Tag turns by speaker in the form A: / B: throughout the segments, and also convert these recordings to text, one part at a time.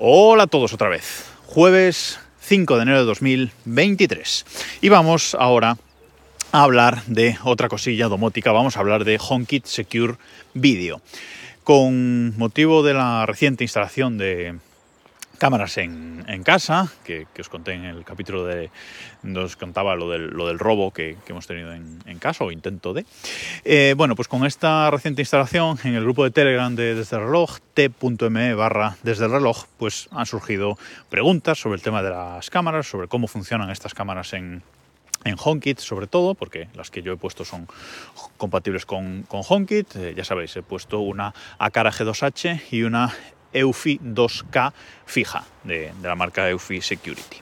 A: Hola a todos otra vez. Jueves 5 de enero de 2023. Y vamos ahora a hablar de otra cosilla domótica. Vamos a hablar de HomeKit Secure Video. Con motivo de la reciente instalación de cámaras en, casa, que, os conté en el capítulo de, nos contaba lo del, robo que, hemos tenido en, casa, o intento de. Eh, bueno, pues con esta reciente instalación en el grupo de Telegram de Desde el Reloj, t.me barra Desde el Reloj, pues han surgido preguntas sobre el tema de las cámaras, sobre cómo funcionan estas cámaras en, en HomeKit sobre todo, porque las que yo he puesto son compatibles con, con HomeKit. Eh, ya sabéis, he puesto una Acara G2H y una EUFI 2K fija de, la marca EUFI Security.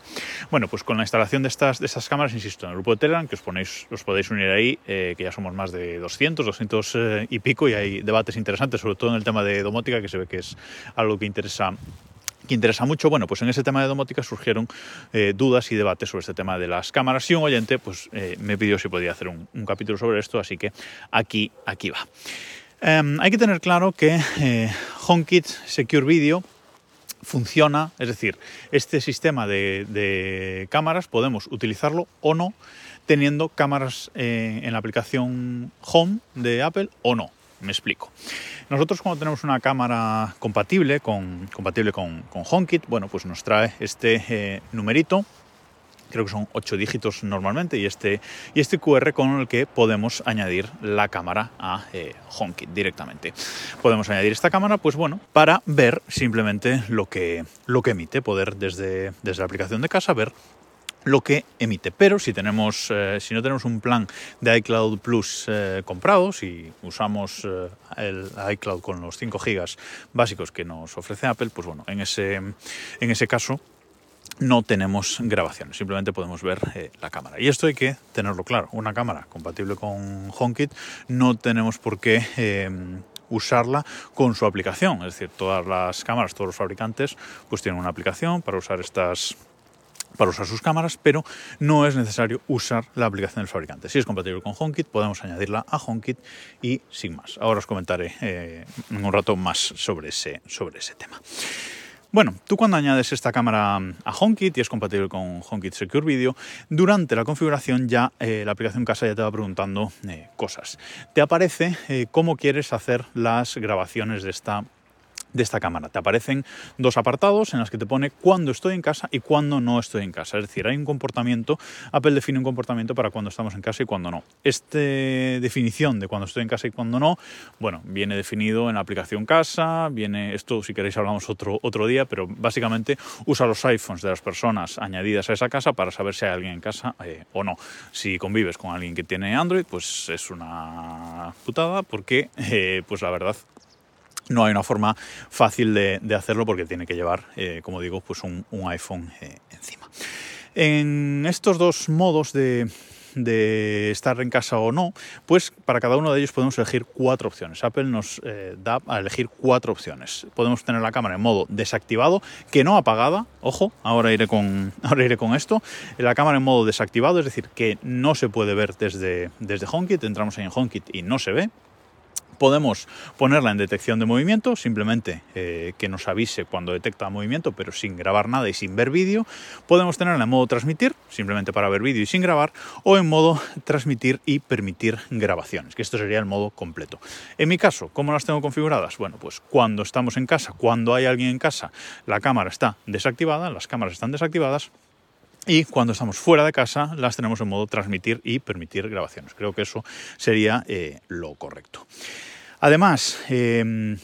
A: Bueno, pues con la instalación de estas, de estas cámaras, insisto, en el grupo de Telegram, que os, ponéis, os podéis unir ahí, eh, que ya somos más de 200, 200 eh, y pico, y hay debates interesantes, sobre todo en el tema de domótica, que se ve que es algo que interesa que interesa mucho. Bueno, pues en ese tema de domótica surgieron eh, dudas y debates sobre este tema de las cámaras y un oyente pues me pidió si podía hacer un, capítulo sobre esto, así que aquí, aquí va. Em, hay que tener claro que HomeKit Secure Video funciona, es decir, este sistema de, cámaras podemos utilizarlo o no teniendo cámaras eh, en la aplicación Home de Apple o no. Me explico. Nosotros cuando tenemos una cámara compatible con, compatible con, HomeKit, bueno, pues nos trae este eh, numerito creo que son 8 dígitos normalmente, y este, y este QR con el que podemos añadir la cámara a eh, HomeKit directamente. Podemos añadir esta cámara, pues bueno, para ver simplemente lo que, lo que emite, poder desde, desde la aplicación de casa ver lo que emite. Pero si tenemos, eh, si no tenemos un plan de iCloud Plus eh, comprado, si usamos el iCloud con los 5 GB básicos que nos ofrece Apple, pues bueno, en ese, en ese caso no tenemos grabaciones, simplemente podemos ver eh, la cámara. Y esto hay que tenerlo claro. Una cámara compatible con HomeKit no tenemos por qué eh, usarla con su aplicación. Es decir, todas las cámaras, todos los fabricantes, pues tienen una aplicación para usar estas para usar sus cámaras, pero no es necesario usar la aplicación del fabricante. Si es compatible con HomeKit, podemos añadirla a HomeKit y sin más. Ahora os comentaré eh, en un rato más sobre ese, sobre ese tema. Bueno, tú cuando añades esta cámara a HomeKit y es compatible con HomeKit Secure Video, durante la configuración ya eh, la aplicación casa ya te va preguntando eh, cosas. Te aparece eh, cómo quieres hacer las grabaciones de esta de esta cámara. Te aparecen dos apartados en los que te pone cuándo estoy en casa y cuándo no estoy en casa. Es decir, hay un comportamiento, Apple define un comportamiento para cuando estamos en casa y cuando no. Esta definición de cuando estoy en casa y cuando no, bueno, viene definido en la aplicación casa, viene, esto si queréis hablamos otro, otro día, pero básicamente usa los iPhones de las personas añadidas a esa casa para saber si hay alguien en casa eh, o no. Si convives con alguien que tiene Android, pues es una putada porque, eh, pues la verdad, no hay una forma fácil de, hacerlo porque tiene que llevar, eh, como digo, pues un, iPhone eh, encima. En estos dos modos de, estar en casa o no, pues para cada uno de ellos podemos elegir cuatro opciones. Apple nos eh, da a elegir cuatro opciones. Podemos tener la cámara en modo desactivado, que no apagada, ojo, ahora iré con, ahora iré con esto, la cámara en modo desactivado, es decir, que no se puede ver desde, desde HomeKit, entramos en HomeKit y no se ve, Podemos ponerla en detección de movimiento, simplemente eh, que nos avise cuando detecta movimiento, pero sin grabar nada y sin ver vídeo. Podemos tenerla en modo transmitir, simplemente para ver vídeo y sin grabar, o en modo transmitir y permitir grabaciones, que esto sería el modo completo. En mi caso, ¿cómo las tengo configuradas? Bueno, pues cuando estamos en casa, cuando hay alguien en casa, la cámara está desactivada, las cámaras están desactivadas, y cuando estamos fuera de casa las tenemos en modo transmitir y permitir grabaciones. Creo que eso sería eh, lo correcto. Además, em,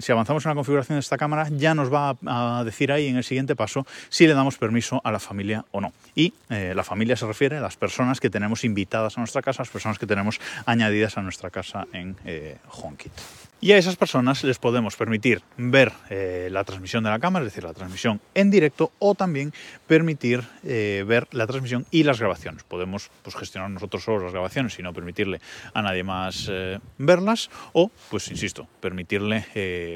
A: si avanzamos en la configuración de esta cámara, ya nos va a decir ahí en el siguiente paso si le damos permiso a la familia o no. Y eh, la familia se refiere a las personas que tenemos invitadas a nuestra casa, las personas que tenemos añadidas a nuestra casa en eh, HomeKit. Y a esas personas les podemos permitir ver eh, la transmisión de la cámara, es decir, la transmisión en directo, o también permitir eh, ver la transmisión y las grabaciones. Podemos pues, gestionar nosotros solo las grabaciones y no permitirle a nadie más eh, verlas, o, pues insisto, permitirle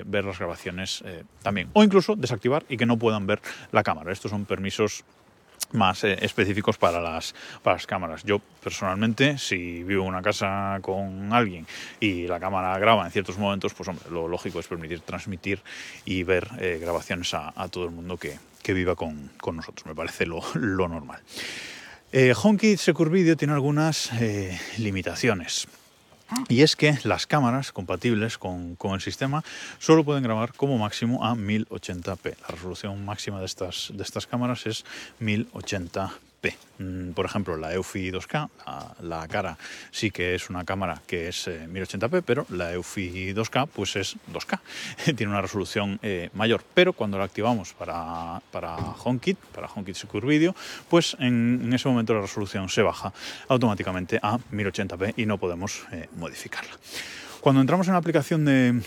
A: ver las grabaciones también. O incluso desactivar y que no puedan ver la cámara. Estos son permisos más eh, específicos para las, para las cámaras. Yo personalmente, si vivo en una casa con alguien y la cámara graba en ciertos momentos, pues hombre, lo lógico es permitir transmitir y ver eh, grabaciones a, todo el mundo que, viva con, nosotros. Me parece lo, normal. Eh, HomeKit Secure Video tiene algunas limitaciones. Y es que las cámaras compatibles con, el sistema solo pueden grabar como máximo a 1080p. La resolución máxima de estas, de estas cámaras es 1080p. Mm, por ejemplo, la Eufy 2K, la, cara sí que es una cámara que es 1080p, eh, pero la Eufy 2K pues es 2K. Tiene una resolución eh, mayor, pero cuando la activamos para, para HomeKit, para HomeKit Secure Video, pues en, ese momento la resolución se baja automáticamente a 1080p y no podemos eh, modificarla. Cuando entramos en la aplicación de,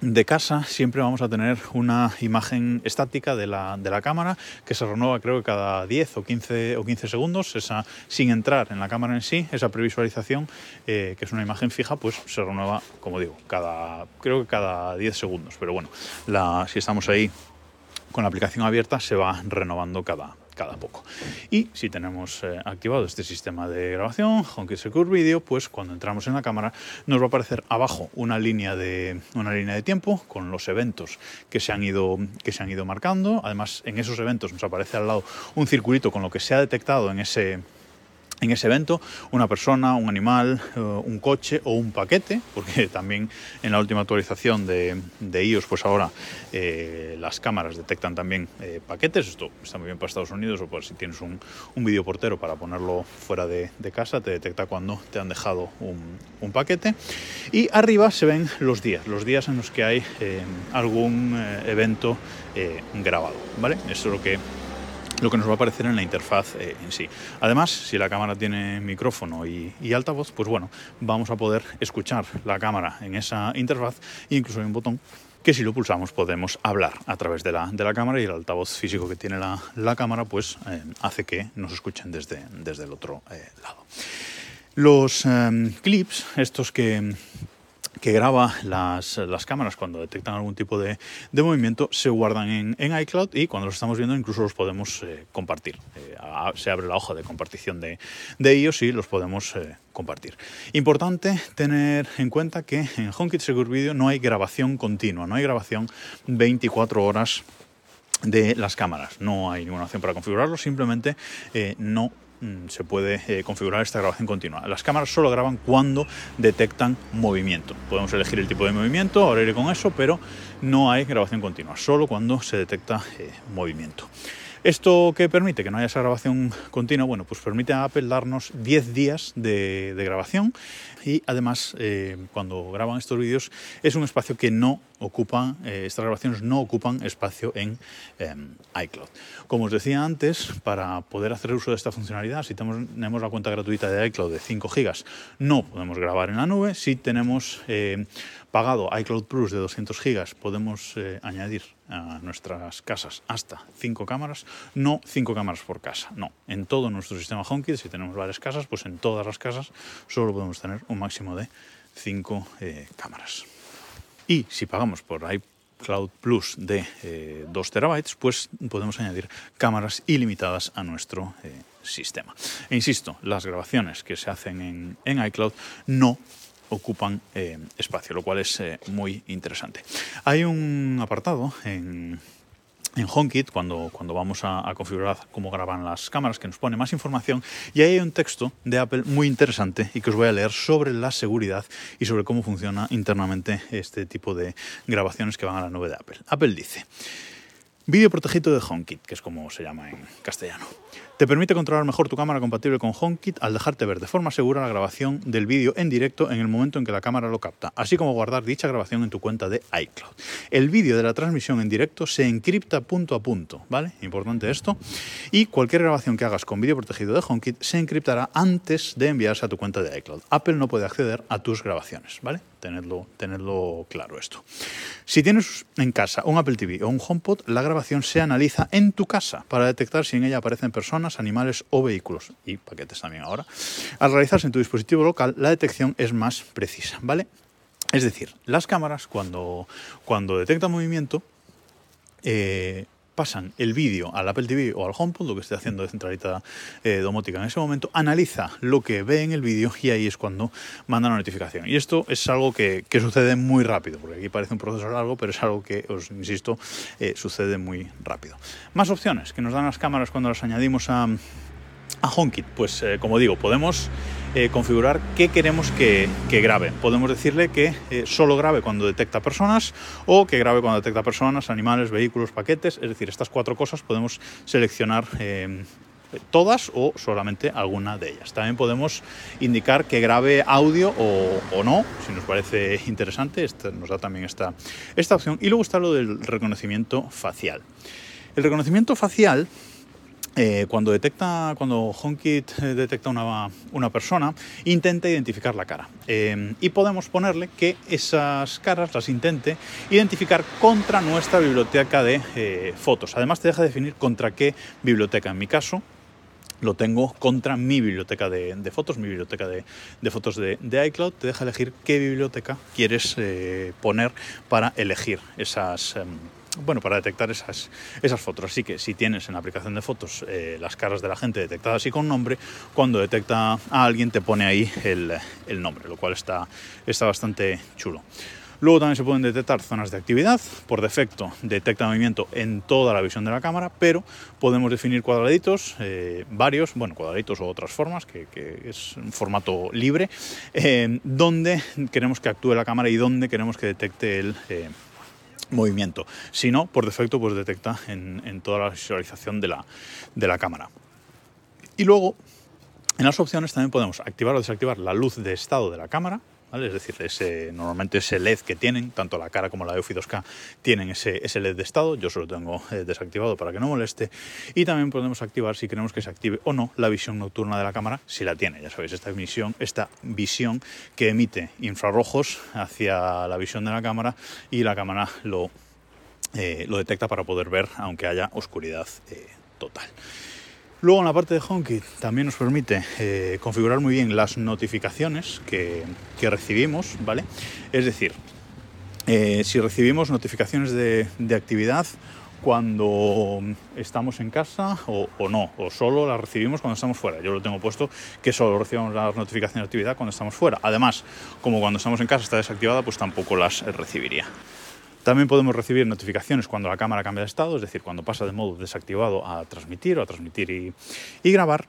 A: de casa siempre vamos a tener una imagen estática de la, de la, cámara que se renueva creo que cada 10 o 15, o 15 segundos, esa, sin entrar en la cámara en sí, esa previsualización eh, que es una imagen fija pues se renueva, como digo, cada, creo que cada 10 segundos, pero bueno, si estamos ahí con la aplicación abierta se va renovando cada, cada poco. Y si tenemos eh, activado este sistema de grabación, HomeKit Secure Video, pues cuando entramos en la cámara nos va a aparecer abajo una línea de, una línea de tiempo con los eventos que se, han ido, que se han ido marcando. Además, en esos eventos nos aparece al lado un circulito con lo que se ha detectado en ese en ese evento una persona, un animal, eh, un coche o un paquete, porque también en la última actualización de, iOS, pues ahora eh, las cámaras detectan también eh, paquetes. Esto está muy bien para Estados Unidos o por si tienes un, un videoportero para ponerlo fuera de, casa, te detecta cuando te han dejado un, paquete. Y arriba se ven los días, los días en los que hay algún evento grabado. ¿vale? Eso es lo que lo que nos va a aparecer en la interfaz eh, en sí. Además, si la cámara tiene micrófono y, altavoz, pues bueno, vamos a poder escuchar la cámara en esa interfaz e incluso hay un botón que si lo pulsamos podemos hablar a través de la, de la cámara y el altavoz físico que tiene la, cámara pues eh, hace que nos escuchen desde, desde el otro eh, lado. Los clips, estos que que graba las, cámaras cuando detectan algún tipo de, movimiento se guardan en, iCloud y cuando los estamos viendo incluso los podemos eh, compartir. Eh, se abre la hoja de compartición de, ellos y los podemos eh, compartir. Importante tener en cuenta que en HomeKit Secure Video no hay grabación continua, no hay grabación 24 horas de las cámaras. No hay ninguna opción para configurarlo, simplemente no se puede eh, configurar esta grabación continua. Las cámaras solo graban cuando detectan movimiento. Podemos elegir el tipo de movimiento, ahora iré con eso, pero no hay grabación continua, solo cuando se detecta eh, movimiento. ¿Esto qué permite? Que no haya esa grabación continua. Bueno, pues permite a Apple darnos 10 días de, grabación y además eh, cuando graban estos vídeos es un espacio que no ocupan, eh, estas grabaciones no ocupan espacio en em, iCloud. Como os decía antes, para poder hacer uso de esta funcionalidad, si tenemos, la cuenta gratuita de iCloud de 5 GB, no podemos grabar en la nube. Si tenemos eh, pagado iCloud Plus de 200 GB, podemos añadir a nuestras casas hasta 5 cámaras, no 5 cámaras por casa, no. En todo nuestro sistema HomeKit, si tenemos varias casas, pues en todas las casas solo podemos tener un máximo de 5 eh, cámaras. Y si pagamos por iCloud Plus de 2 eh, terabytes, pues podemos añadir cámaras ilimitadas a nuestro eh, sistema. E insisto, las grabaciones que se hacen en, en iCloud no ocupan eh, espacio, lo cual es eh, muy interesante. Hay un apartado en, en HomeKit, cuando, cuando vamos a, configurar cómo graban las cámaras, que nos pone más información, y ahí hay un texto de Apple muy interesante y que os voy a leer sobre la seguridad y sobre cómo funciona internamente este tipo de grabaciones que van a la nube de Apple. Apple dice, vídeo protegido de HomeKit, que es como se llama en castellano. Te permite controlar mejor tu cámara compatible con HomeKit al dejarte ver de forma segura la grabación del vídeo en directo en el momento en que la cámara lo capta, así como guardar dicha grabación en tu cuenta de iCloud. El vídeo de la transmisión en directo se encripta punto a punto, ¿vale? Importante esto. Y cualquier grabación que hagas con vídeo protegido de HomeKit se encriptará antes de enviarse a tu cuenta de iCloud. Apple no puede acceder a tus grabaciones, ¿vale? Tenedlo, tenedlo claro esto. Si tienes en casa un Apple TV o un HomePod, la grabación se analiza en tu casa para detectar si en ella aparecen animales o vehículos, y paquetes también ahora. Al realizarse en tu dispositivo local, la detección es más precisa, ¿vale? Es decir, las cámaras cuando, cuando detectan movimiento, eh, pasan el vídeo al Apple TV o al HomePod, lo que esté haciendo de centralita eh, domótica en ese momento, analiza lo que ve en el vídeo y ahí es cuando manda la notificación. Y esto es algo que, sucede muy rápido, porque aquí parece un proceso largo, pero es algo que, os insisto, eh, sucede muy rápido. Más opciones que nos dan las cámaras cuando las añadimos a, a HomeKit, pues eh, como digo, podemos eh, configurar qué queremos que, grabe. Podemos decirle que eh, solo grabe cuando detecta personas o que grabe cuando detecta personas, animales, vehículos, paquetes. Es decir, estas cuatro cosas podemos seleccionar todas o solamente alguna de ellas. También podemos indicar que grabe audio o, no, si nos parece interesante. nos da también esta, esta opción. Y luego está lo del reconocimiento facial. El reconocimiento facial eh, cuando detecta, cuando HomeKit eh, detecta una, una persona, intenta identificar la cara. Eh, y podemos ponerle que esas caras las intente identificar contra nuestra biblioteca de fotos. Además te deja definir contra qué biblioteca. En mi caso, lo tengo contra mi biblioteca de, fotos, mi biblioteca de, fotos de, iCloud. Te deja elegir qué biblioteca quieres poner para elegir esas em, bueno, para detectar esas, esas fotos. Así que si tienes en la aplicación de fotos eh, las caras de la gente detectadas así con nombre, cuando detecta a alguien te pone ahí el, nombre, lo cual está, está bastante chulo. Luego también se pueden detectar zonas de actividad. Por defecto detecta movimiento en toda la visión de la cámara, pero podemos definir cuadraditos, eh, varios, bueno, cuadraditos o otras formas, que, es un formato libre, eh, donde queremos que actúe la cámara y donde queremos que detecte el, movimiento. Si no, por defecto, pues detecta en, toda la visualización de la, de la cámara. Y luego, en las opciones también podemos activar o desactivar la luz de estado de la cámara, es decir, ese, normalmente ese LED que tienen, tanto la cara como la EUFI 2K tienen ese, ese LED de estado, yo solo tengo eh, desactivado para que no moleste, y también podemos activar si queremos que se active o no la visión nocturna de la cámara, si la tiene, ya sabéis, esta visión, esta visión que emite infrarrojos hacia la visión de la cámara y la cámara lo, eh, lo detecta para poder ver aunque haya oscuridad eh, total. Luego en la parte de HomeKit también nos permite eh, configurar muy bien las notificaciones que, recibimos, ¿vale? Es decir, eh, si recibimos notificaciones de, actividad cuando estamos en casa o, no, o solo las recibimos cuando estamos fuera. Yo lo tengo puesto que solo recibimos las notificaciones de actividad cuando estamos fuera. Además, como cuando estamos en casa está desactivada, pues tampoco las recibiría. También podemos recibir notificaciones cuando la cámara cambia de estado, es decir, cuando pasa de modo desactivado a transmitir o a transmitir y, y grabar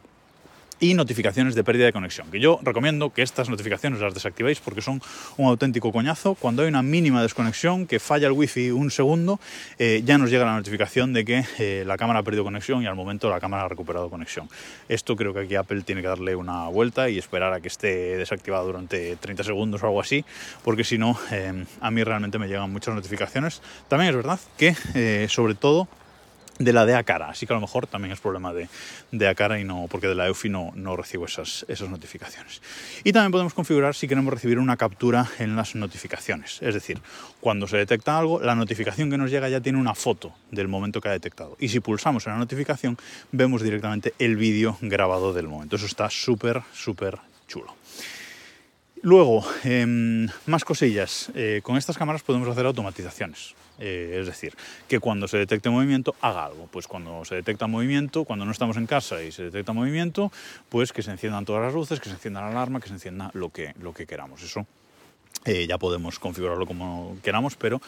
A: y notificaciones de pérdida de conexión, que yo recomiendo que estas notificaciones las desactivéis porque son un auténtico coñazo. Cuando hay una mínima desconexión, que falla el wifi un segundo, eh, ya nos llega la notificación de que eh, la cámara ha perdido conexión y al momento la cámara ha recuperado conexión. Esto creo que aquí Apple tiene que darle una vuelta y esperar a que esté desactivado durante 30 segundos o algo así, porque si no, eh, a mí realmente me llegan muchas notificaciones. También es verdad que, sobre todo, de la de a cara, así que a lo mejor también es problema de, de a cara y no, porque de la EUFI no, no recibo esas, esas notificaciones. Y también podemos configurar si queremos recibir una captura en las notificaciones, es decir, cuando se detecta algo, la notificación que nos llega ya tiene una foto del momento que ha detectado. Y si pulsamos en la notificación, vemos directamente el vídeo grabado del momento. Eso está súper, súper chulo. Luego, em, más cosillas. Eh, con estas cámaras podemos hacer automatizaciones. Eh, es decir, que cuando se detecte movimiento haga algo. Pues cuando se detecta movimiento, cuando no estamos en casa y se detecta movimiento, pues que se enciendan todas las luces, que se encienda la alarma, que se encienda lo que, lo que queramos. Eso eh, ya podemos configurarlo como queramos, pero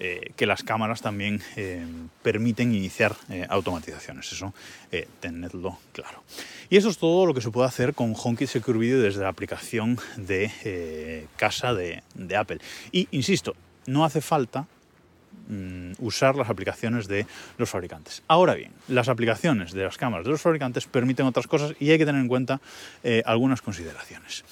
A: eh, que las cámaras también permiten iniciar automatizaciones. Eso tenedlo claro. Y eso es todo lo que se puede hacer con HomeKit Secure Video desde la aplicación de casa de, de Apple. Y insisto, no hace falta Mm, usar las aplicaciones de los fabricantes. Ahora bien, las aplicaciones de las cámaras de los fabricantes permiten otras cosas y hay que tener en cuenta eh, algunas consideraciones.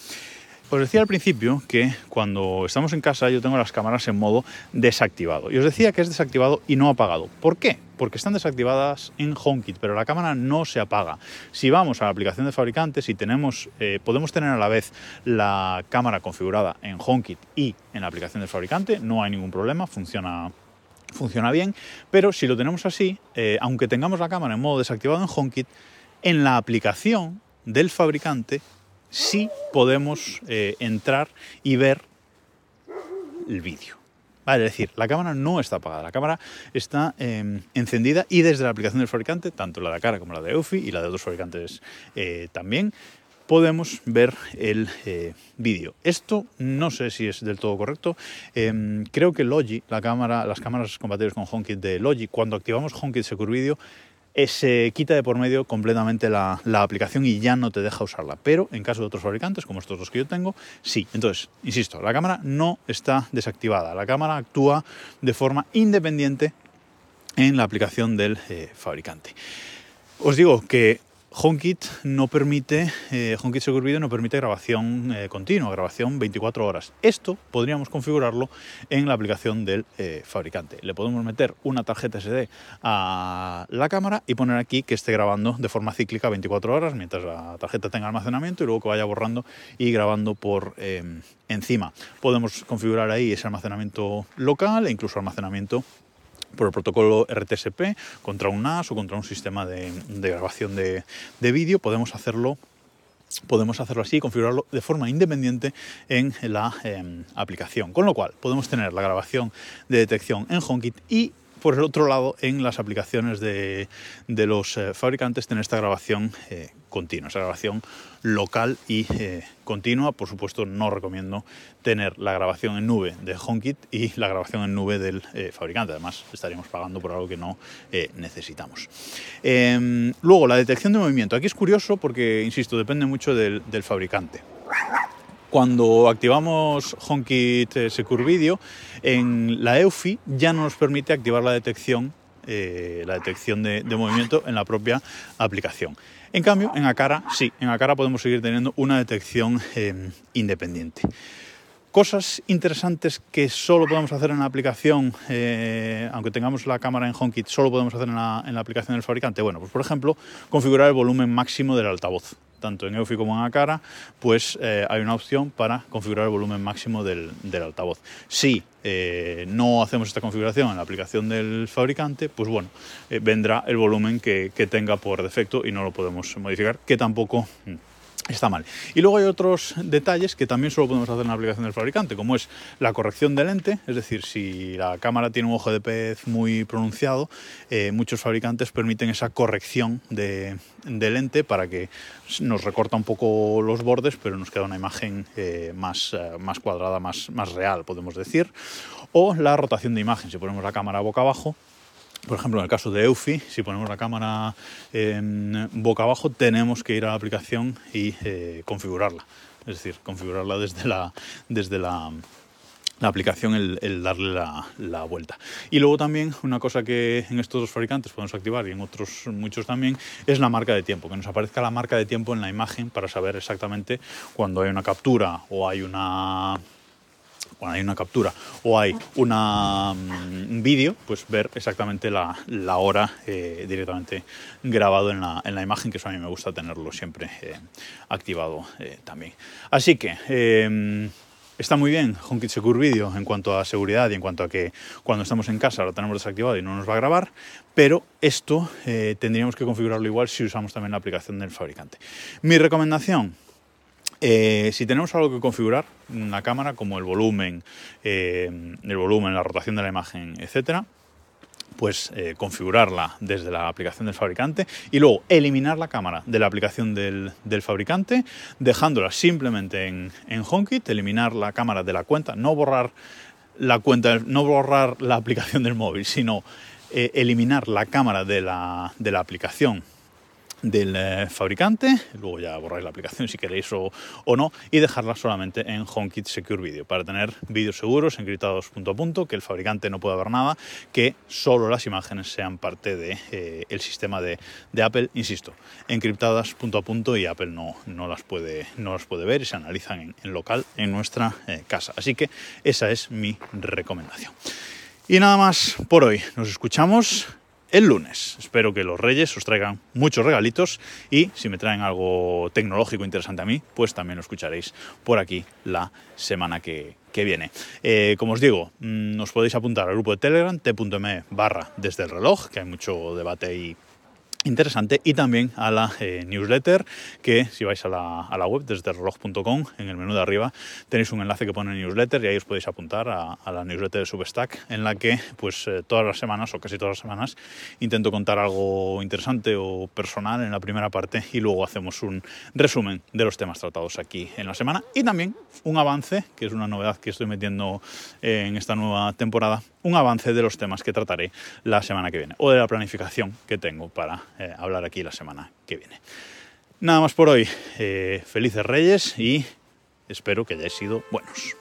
A: Os decía al principio que cuando estamos en casa yo tengo las cámaras en modo desactivado. Y os decía que es desactivado y no apagado. ¿Por qué? Porque están desactivadas en HomeKit, pero la cámara no se apaga. Si vamos a la aplicación de fabricantes y tenemos, eh, podemos tener a la vez la cámara configurada en HomeKit y en la aplicación del fabricante, no hay ningún problema, funciona funciona bien, pero si lo tenemos así, eh, aunque tengamos la cámara en modo desactivado en HomeKit, en la aplicación del fabricante sí podemos eh, entrar y ver el vídeo. Vale, es decir, la cámara no está apagada, la cámara está em, encendida y desde la aplicación del fabricante, tanto la de cara como la de Eufy y la de otros fabricantes eh, también, podemos ver el eh, vídeo. Esto no sé si es del todo correcto. Em, creo que Logi, la cámara, las cámaras compatibles con HomeKit de Logi, cuando activamos HomeKit Secure Video, eh, se quita de por medio completamente la, aplicación y ya no te deja usarla. Pero en caso de otros fabricantes, como estos dos que yo tengo, sí. Entonces, insisto, la cámara no está desactivada. La cámara actúa de forma independiente en la aplicación del eh, fabricante. Os digo que HomeKit no permite, eh, HomeKit Secure Video no permite grabación eh, continua, grabación 24 horas. Esto podríamos configurarlo en la aplicación del eh, fabricante. Le podemos meter una tarjeta SD a la cámara y poner aquí que esté grabando de forma cíclica 24 horas mientras la tarjeta tenga almacenamiento y luego que vaya borrando y grabando por encima. Podemos configurar ahí ese almacenamiento local e incluso almacenamiento por el protocolo RTSP contra un NAS o contra un sistema de, grabación de, vídeo, podemos hacerlo podemos hacerlo así y configurarlo de forma independiente en la em, aplicación. Con lo cual podemos tener la grabación de detección en HomeKit y por el otro lado en las aplicaciones de, los eh, fabricantes tener esta grabación eh, continua, esa grabación local y eh, continua. Por supuesto, no recomiendo tener la grabación en nube de HomeKit y la grabación en nube del fabricante. Además, estaríamos pagando por algo que no necesitamos. Em, luego, la detección de movimiento. Aquí es curioso porque, insisto, depende mucho del, fabricante cuando activamos HomeKit Secure Video, en la EUFI ya no nos permite activar la detección, la detección de, movimiento en la propia aplicación. En cambio, en Acara sí, en Acara podemos seguir teniendo una detección eh, independiente. Cosas interesantes que solo podemos hacer en la aplicación, eh, aunque tengamos la cámara en HomeKit, solo podemos hacer en la, en la aplicación del fabricante. Bueno, pues por ejemplo, configurar el volumen máximo del altavoz tanto en Eufy como en Acara, pues eh, hay una opción para configurar el volumen máximo del, altavoz. Si eh, no hacemos esta configuración en la aplicación del fabricante, pues bueno, eh, vendrá el volumen que, que, tenga por defecto y no lo podemos modificar, que tampoco mm, está mal. Y luego hay otros detalles que también solo podemos hacer en la aplicación del fabricante, como es la corrección de lente, es decir, si la cámara tiene un ojo de pez muy pronunciado, eh, muchos fabricantes permiten esa corrección de, lente para que nos recorta un poco los bordes, pero nos queda una imagen eh, más, eh, más cuadrada, más, más real, podemos decir. O la rotación de imagen, si ponemos la cámara boca abajo, por ejemplo, en el caso de Eufy, si ponemos la cámara boca abajo, tenemos que ir a la aplicación y eh, configurarla. Es decir, configurarla desde la, desde la, aplicación, el, darle la, vuelta. Y luego también una cosa que en estos dos fabricantes podemos activar y en otros muchos también es la marca de tiempo, que nos aparezca la marca de tiempo en la imagen para saber exactamente cuando hay una captura o hay una cuando hay una captura o hay un mm, vídeo, pues ver exactamente la, hora eh, directamente grabado en la, en la, imagen, que eso a mí me gusta tenerlo siempre eh, activado eh, también. Así que em, está muy bien HomeKit Secure Video en cuanto a seguridad y en cuanto a que cuando estamos en casa lo tenemos desactivado y no nos va a grabar, pero esto tendríamos que configurarlo igual si usamos también la aplicación del fabricante. Mi recomendación, eh, si tenemos algo que configurar, una cámara como el volumen, eh, el volumen, la rotación de la imagen, etcétera, pues eh, configurarla desde la aplicación del fabricante y luego eliminar la cámara de la aplicación del, fabricante, dejándola simplemente en, en, HomeKit, eliminar la cámara de la cuenta, no borrar la cuenta, no borrar la aplicación del móvil, sino eliminar la cámara de la, de la aplicación del eh, fabricante, luego ya borráis la aplicación si queréis o, no, y dejarla solamente en HomeKit Secure Video para tener vídeos seguros, encriptados punto a punto, que el fabricante no pueda ver nada, que solo las imágenes sean parte del de, eh, sistema de, Apple, insisto, encriptadas punto a punto y Apple no, no, las, puede, no las puede ver y se analizan en, local en nuestra eh, casa. Así que esa es mi recomendación. Y nada más por hoy. Nos escuchamos el lunes. Espero que los Reyes os traigan muchos regalitos y si me traen algo tecnológico interesante a mí, pues también lo escucharéis por aquí la semana que, viene. Eh, como os digo, mm, os podéis apuntar al grupo de Telegram, t.me barra desde el reloj, que hay mucho debate y interesante y también a la eh, newsletter que si vais a la, a la web desde reloj.com en el menú de arriba tenéis un enlace que pone newsletter y ahí os podéis apuntar a, la newsletter de Substack en la que pues eh, todas las semanas o casi todas las semanas intento contar algo interesante o personal en la primera parte y luego hacemos un resumen de los temas tratados aquí en la semana. Y también un avance que es una novedad que estoy metiendo en esta nueva temporada un avance de los temas que trataré la semana que viene o de la planificación que tengo para eh, hablar aquí la semana que viene. Nada más por hoy. Eh, felices Reyes y espero que hayáis sido buenos.